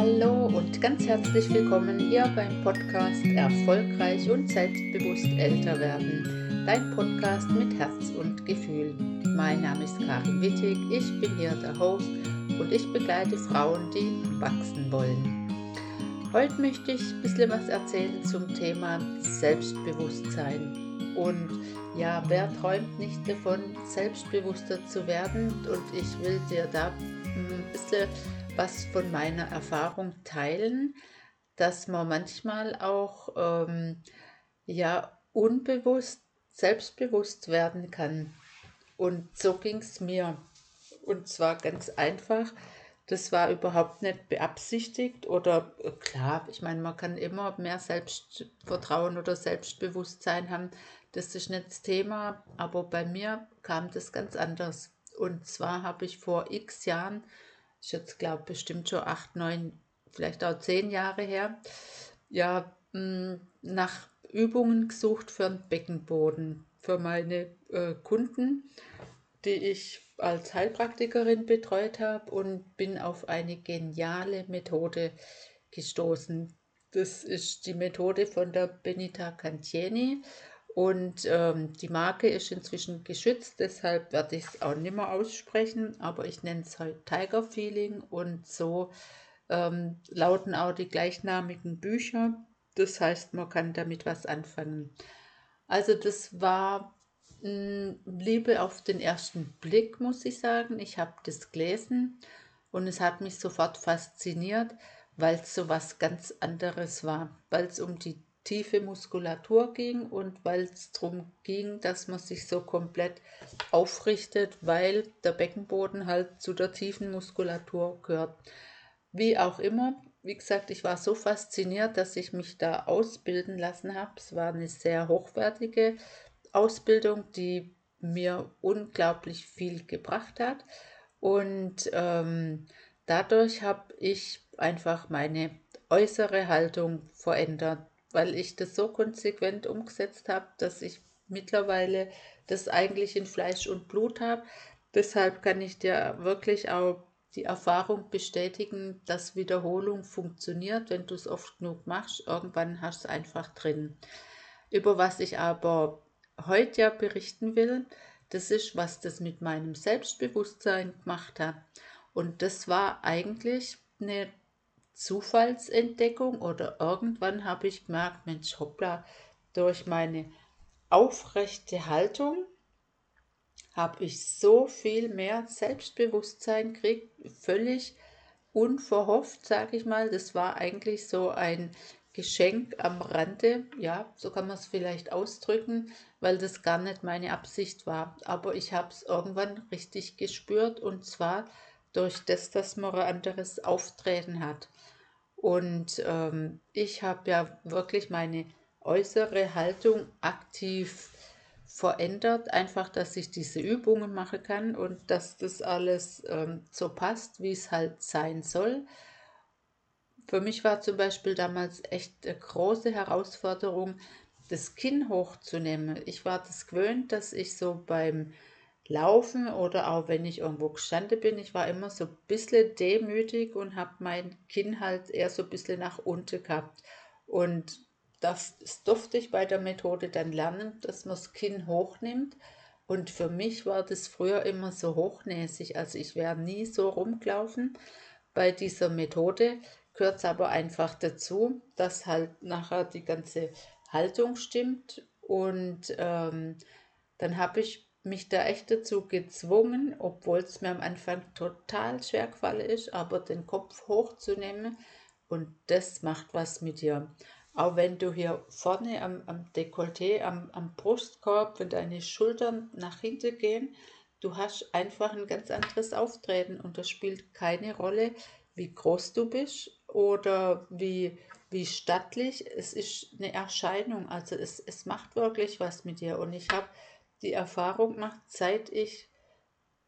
Hallo und ganz herzlich willkommen hier beim Podcast Erfolgreich und selbstbewusst älter werden. Dein Podcast mit Herz und Gefühl. Mein Name ist Karin Wittig, ich bin hier der Host und ich begleite Frauen, die wachsen wollen. Heute möchte ich ein bisschen was erzählen zum Thema Selbstbewusstsein. Und ja, wer träumt nicht davon, selbstbewusster zu werden? Und ich will dir da ein bisschen was von meiner Erfahrung teilen, dass man manchmal auch ähm, ja unbewusst selbstbewusst werden kann. Und so ging es mir. Und zwar ganz einfach. Das war überhaupt nicht beabsichtigt oder äh, klar, ich meine, man kann immer mehr Selbstvertrauen oder Selbstbewusstsein haben. Das ist nicht das Thema, aber bei mir kam das ganz anders. Und zwar habe ich vor x Jahren ich jetzt glaube bestimmt schon acht, neun, vielleicht auch zehn Jahre her, ja, mh, mm, nach Übungen gesucht für einen Beckenboden, für meine äh, Kunden, die ich als Heilpraktikerin betreut habe und bin auf eine geniale Methode gestoßen. Das ist die Methode von der Benita Cantieni und ähm, die Marke ist inzwischen geschützt, deshalb werde ich es auch nicht mehr aussprechen, aber ich nenne es heute Tiger Feeling und so ähm, lauten auch die gleichnamigen Bücher. Das heißt, man kann damit was anfangen. Also das war hm, Liebe auf den ersten Blick, muss ich sagen. Ich habe das gelesen und es hat mich sofort fasziniert, weil es so was ganz anderes war, weil es um die tiefe Muskulatur ging und weil es darum ging, dass man sich so komplett aufrichtet, weil der Beckenboden halt zu der tiefen Muskulatur gehört. Wie auch immer, wie gesagt, ich war so fasziniert, dass ich mich da ausbilden lassen habe. Es war eine sehr hochwertige Ausbildung, die mir unglaublich viel gebracht hat. Und ähm, dadurch habe ich einfach meine äußere Haltung verändert weil ich das so konsequent umgesetzt habe, dass ich mittlerweile das eigentlich in Fleisch und Blut habe. Deshalb kann ich dir wirklich auch die Erfahrung bestätigen, dass Wiederholung funktioniert. Wenn du es oft genug machst, irgendwann hast du es einfach drin. Über was ich aber heute ja berichten will, das ist, was das mit meinem Selbstbewusstsein gemacht hat. Und das war eigentlich eine Zufallsentdeckung oder irgendwann habe ich gemerkt, Mensch, hoppla, durch meine aufrechte Haltung habe ich so viel mehr Selbstbewusstsein gekriegt, völlig unverhofft, sage ich mal. Das war eigentlich so ein Geschenk am Rande, ja, so kann man es vielleicht ausdrücken, weil das gar nicht meine Absicht war. Aber ich habe es irgendwann richtig gespürt und zwar durch das, dass man ein anderes Auftreten hat. Und ähm, ich habe ja wirklich meine äußere Haltung aktiv verändert, einfach, dass ich diese Übungen machen kann und dass das alles ähm, so passt, wie es halt sein soll. Für mich war zum Beispiel damals echt eine große Herausforderung, das Kinn hochzunehmen. Ich war das gewöhnt, dass ich so beim Laufen oder auch wenn ich irgendwo gestanden bin, ich war immer so ein bisschen demütig und habe mein Kinn halt eher so ein bisschen nach unten gehabt. Und das, das durfte ich bei der Methode dann lernen, dass man das Kinn hochnimmt. Und für mich war das früher immer so hochnäsig. Also ich wäre nie so rumgelaufen. Bei dieser Methode gehört es aber einfach dazu, dass halt nachher die ganze Haltung stimmt. Und ähm, dann habe ich mich da echt dazu gezwungen, obwohl es mir am Anfang total schwer gefallen ist, aber den Kopf hochzunehmen und das macht was mit dir. Auch wenn du hier vorne am, am Dekolleté, am, am Brustkorb, wenn deine Schultern nach hinten gehen, du hast einfach ein ganz anderes Auftreten und das spielt keine Rolle, wie groß du bist oder wie, wie stattlich. Es ist eine Erscheinung, also es, es macht wirklich was mit dir und ich habe die Erfahrung gemacht, seit ich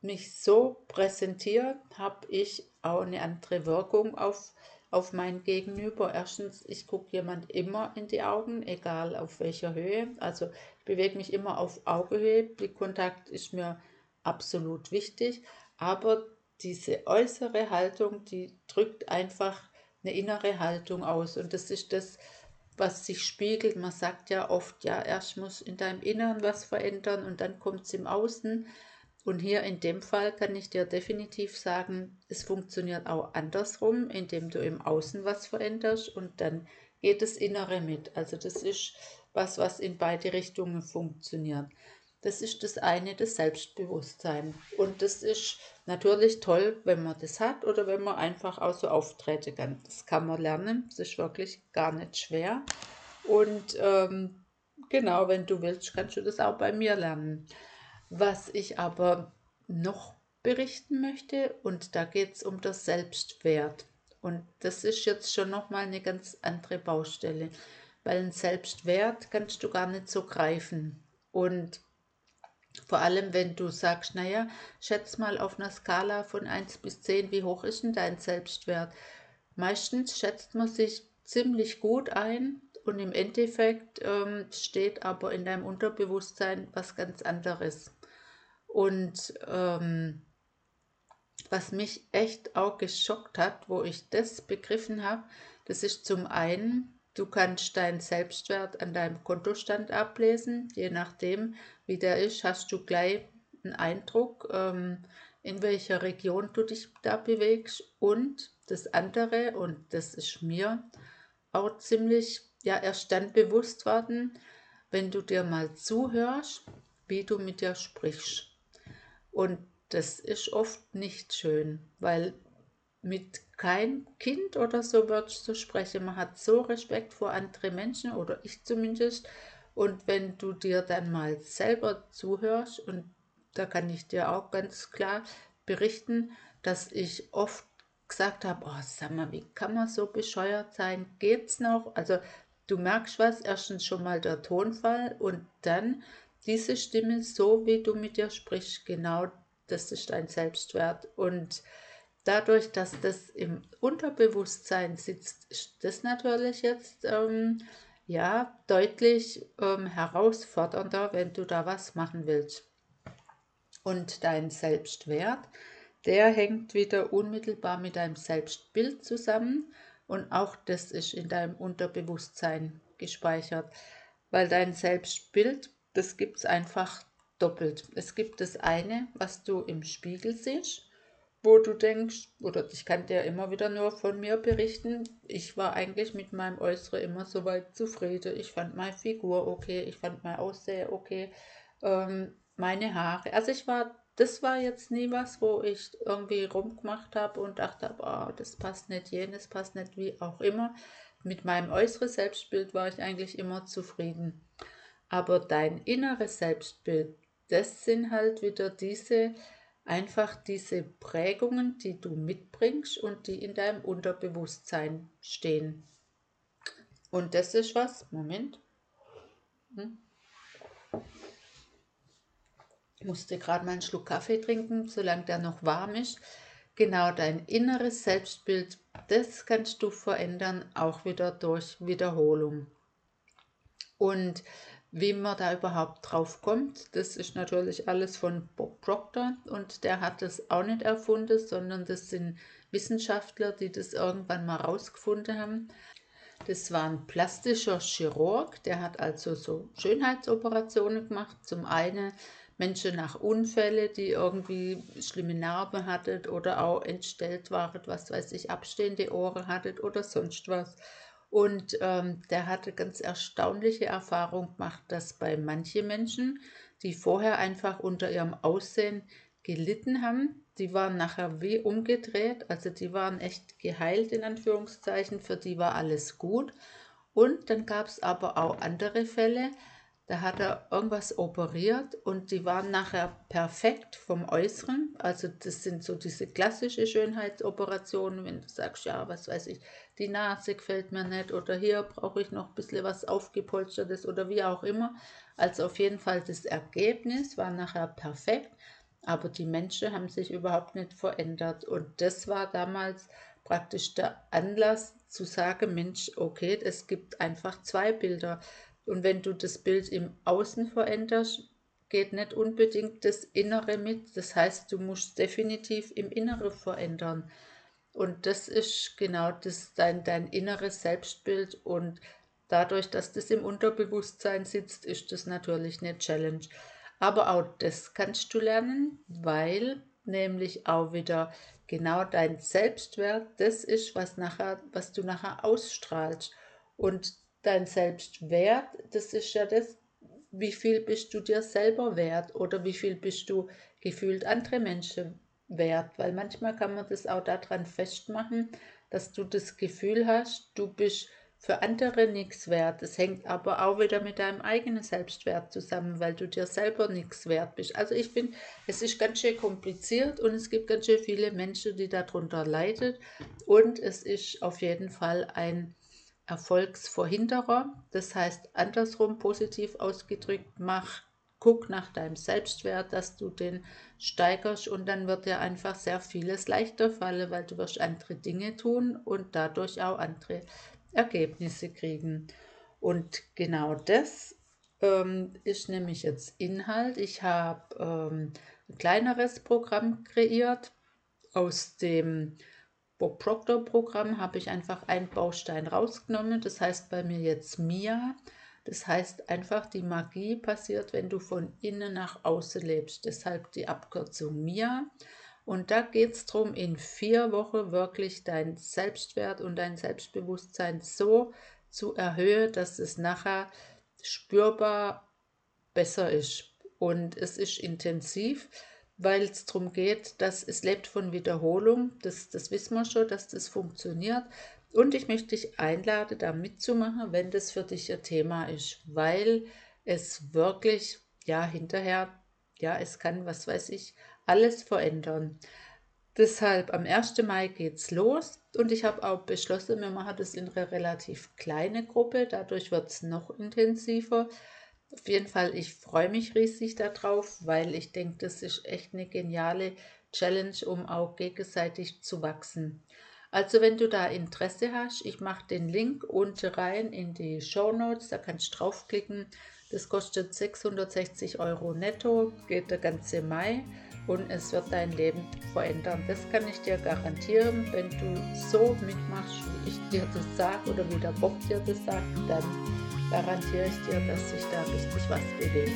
mich so präsentiere, habe ich auch eine andere Wirkung auf, auf mein Gegenüber. Erstens, ich gucke jemand immer in die Augen, egal auf welcher Höhe. Also ich bewege mich immer auf Augenhöhe. Blickkontakt ist mir absolut wichtig. Aber diese äußere Haltung, die drückt einfach eine innere Haltung aus. Und das ist das, was sich spiegelt. Man sagt ja oft, ja, erst muss in deinem Inneren was verändern und dann kommt es im Außen. Und hier in dem Fall kann ich dir definitiv sagen, es funktioniert auch andersrum, indem du im Außen was veränderst und dann geht das Innere mit. Also das ist was, was in beide Richtungen funktioniert. Das ist das eine, das Selbstbewusstsein. Und das ist natürlich toll, wenn man das hat oder wenn man einfach auch so auftreten kann. Das kann man lernen, das ist wirklich gar nicht schwer. Und ähm, genau, wenn du willst, kannst du das auch bei mir lernen. Was ich aber noch berichten möchte, und da geht es um das Selbstwert. Und das ist jetzt schon nochmal eine ganz andere Baustelle, weil ein Selbstwert kannst du gar nicht so greifen. Und vor allem, wenn du sagst, naja, schätz mal auf einer Skala von 1 bis 10, wie hoch ist denn dein Selbstwert? Meistens schätzt man sich ziemlich gut ein und im Endeffekt ähm, steht aber in deinem Unterbewusstsein was ganz anderes. Und ähm, was mich echt auch geschockt hat, wo ich das begriffen habe, das ist zum einen, Du kannst deinen Selbstwert an deinem Kontostand ablesen. Je nachdem, wie der ist, hast du gleich einen Eindruck, ähm, in welcher Region du dich da bewegst. Und das andere, und das ist mir auch ziemlich, ja, erst dann bewusst worden, wenn du dir mal zuhörst, wie du mit dir sprichst. Und das ist oft nicht schön, weil mit kein Kind oder so würdest du sprechen. Man hat so Respekt vor anderen Menschen oder ich zumindest. Und wenn du dir dann mal selber zuhörst, und da kann ich dir auch ganz klar berichten, dass ich oft gesagt habe, oh, sag mal, wie kann man so bescheuert sein? Geht's noch? Also du merkst was, erstens schon mal der Tonfall und dann diese Stimme, so wie du mit dir sprichst, genau das ist dein Selbstwert. Und dadurch, dass das im Unterbewusstsein sitzt, ist das natürlich jetzt ähm, ja deutlich ähm, herausfordernder, wenn du da was machen willst. Und dein Selbstwert, der hängt wieder unmittelbar mit deinem Selbstbild zusammen und auch das ist in deinem Unterbewusstsein gespeichert, weil dein Selbstbild, das gibt es einfach doppelt. Es gibt das eine, was du im Spiegel siehst wo du denkst, oder ich kann dir immer wieder nur von mir berichten, ich war eigentlich mit meinem Äußeren immer so weit zufrieden. Ich fand meine Figur okay, ich fand mein Aussehen okay, ähm, meine Haare. Also ich war, das war jetzt nie was, wo ich irgendwie rumgemacht habe und dachte, oh, das passt nicht, jenes passt nicht, wie auch immer. Mit meinem äußeren Selbstbild war ich eigentlich immer zufrieden. Aber dein inneres Selbstbild, das sind halt wieder diese einfach diese Prägungen, die du mitbringst und die in deinem Unterbewusstsein stehen. Und das ist was, Moment. Hm? Ich musste gerade mal einen Schluck Kaffee trinken, solange der noch warm ist. Genau dein inneres Selbstbild, das kannst du verändern, auch wieder durch Wiederholung. Und wie man da überhaupt drauf kommt, das ist natürlich alles von Bob Proctor und der hat das auch nicht erfunden, sondern das sind Wissenschaftler, die das irgendwann mal rausgefunden haben. Das war ein plastischer Chirurg, der hat also so Schönheitsoperationen gemacht. Zum einen Menschen nach Unfällen, die irgendwie schlimme Narben hatten oder auch entstellt waren, was weiß ich, abstehende Ohren hatten oder sonst was. Und ähm, der hatte ganz erstaunliche Erfahrung gemacht, dass bei manchen Menschen, die vorher einfach unter ihrem Aussehen gelitten haben, die waren nachher wie umgedreht, also die waren echt geheilt in Anführungszeichen, für die war alles gut. Und dann gab es aber auch andere Fälle, da hat er irgendwas operiert und die waren nachher perfekt vom Äußeren. Also das sind so diese klassische Schönheitsoperationen, wenn du sagst, ja, was weiß ich, die Nase gefällt mir nicht oder hier brauche ich noch ein bisschen was aufgepolstertes oder wie auch immer. Also auf jeden Fall das Ergebnis war nachher perfekt, aber die Menschen haben sich überhaupt nicht verändert und das war damals praktisch der Anlass zu sagen, Mensch, okay, es gibt einfach zwei Bilder und wenn du das Bild im Außen veränderst, geht nicht unbedingt das Innere mit. Das heißt, du musst definitiv im Innere verändern. Und das ist genau das, dein, dein inneres Selbstbild. Und dadurch, dass das im Unterbewusstsein sitzt, ist das natürlich eine Challenge. Aber auch das kannst du lernen, weil nämlich auch wieder genau dein Selbstwert das ist, was, nachher, was du nachher ausstrahlst. Und dein Selbstwert, das ist ja das, wie viel bist du dir selber wert oder wie viel bist du gefühlt andere Menschen wert, weil manchmal kann man das auch daran festmachen, dass du das Gefühl hast, du bist für andere nichts wert. Das hängt aber auch wieder mit deinem eigenen Selbstwert zusammen, weil du dir selber nichts wert bist. Also ich finde, es ist ganz schön kompliziert und es gibt ganz schön viele Menschen, die darunter leiden und es ist auf jeden Fall ein Erfolgsverhinderer. Das heißt, andersrum positiv ausgedrückt, mach, guck nach deinem Selbstwert, dass du den steigerst und dann wird dir einfach sehr vieles leichter fallen, weil du wirst andere Dinge tun und dadurch auch andere Ergebnisse kriegen. Und genau das ähm, ist nämlich jetzt Inhalt. Ich habe ähm, ein kleineres Programm kreiert aus dem Bob Proctor Programm habe ich einfach einen Baustein rausgenommen. Das heißt bei mir jetzt Mia. Das heißt einfach, die Magie passiert, wenn du von innen nach außen lebst. Deshalb die Abkürzung Mia. Und da geht es darum, in vier Wochen wirklich dein Selbstwert und dein Selbstbewusstsein so zu erhöhen, dass es nachher spürbar besser ist. Und es ist intensiv weil es darum geht, dass es lebt von Wiederholung. Das, das wissen wir schon, dass das funktioniert. Und ich möchte dich einladen, da mitzumachen, wenn das für dich ein Thema ist, weil es wirklich, ja, hinterher, ja, es kann, was weiß ich, alles verändern. Deshalb am 1. Mai geht's los und ich habe auch beschlossen, wir machen das in einer relativ kleinen Gruppe, dadurch wird es noch intensiver. Auf jeden Fall, ich freue mich riesig darauf, weil ich denke, das ist echt eine geniale Challenge, um auch gegenseitig zu wachsen. Also wenn du da Interesse hast, ich mache den Link unten rein in die Show Notes, da kannst du draufklicken. Das kostet 660 Euro netto, geht der ganze Mai und es wird dein Leben verändern. Das kann ich dir garantieren. Wenn du so mitmachst, wie ich dir das sage oder wie der Bob dir das sagt, dann garantiere ich dir, dass sich da richtig was bewegt.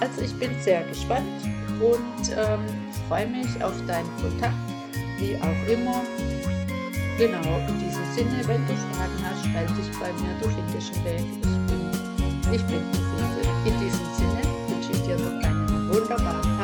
Also ich bin sehr gespannt und ähm, freue mich auf deinen Kontakt, wie auch immer. Genau, in diesem Sinne, wenn du Fragen hast, melde dich bei mir, du findest einen Weg. Ich bin, ich bin in diesem Sinne, wünsche ich dir noch einen wunderbaren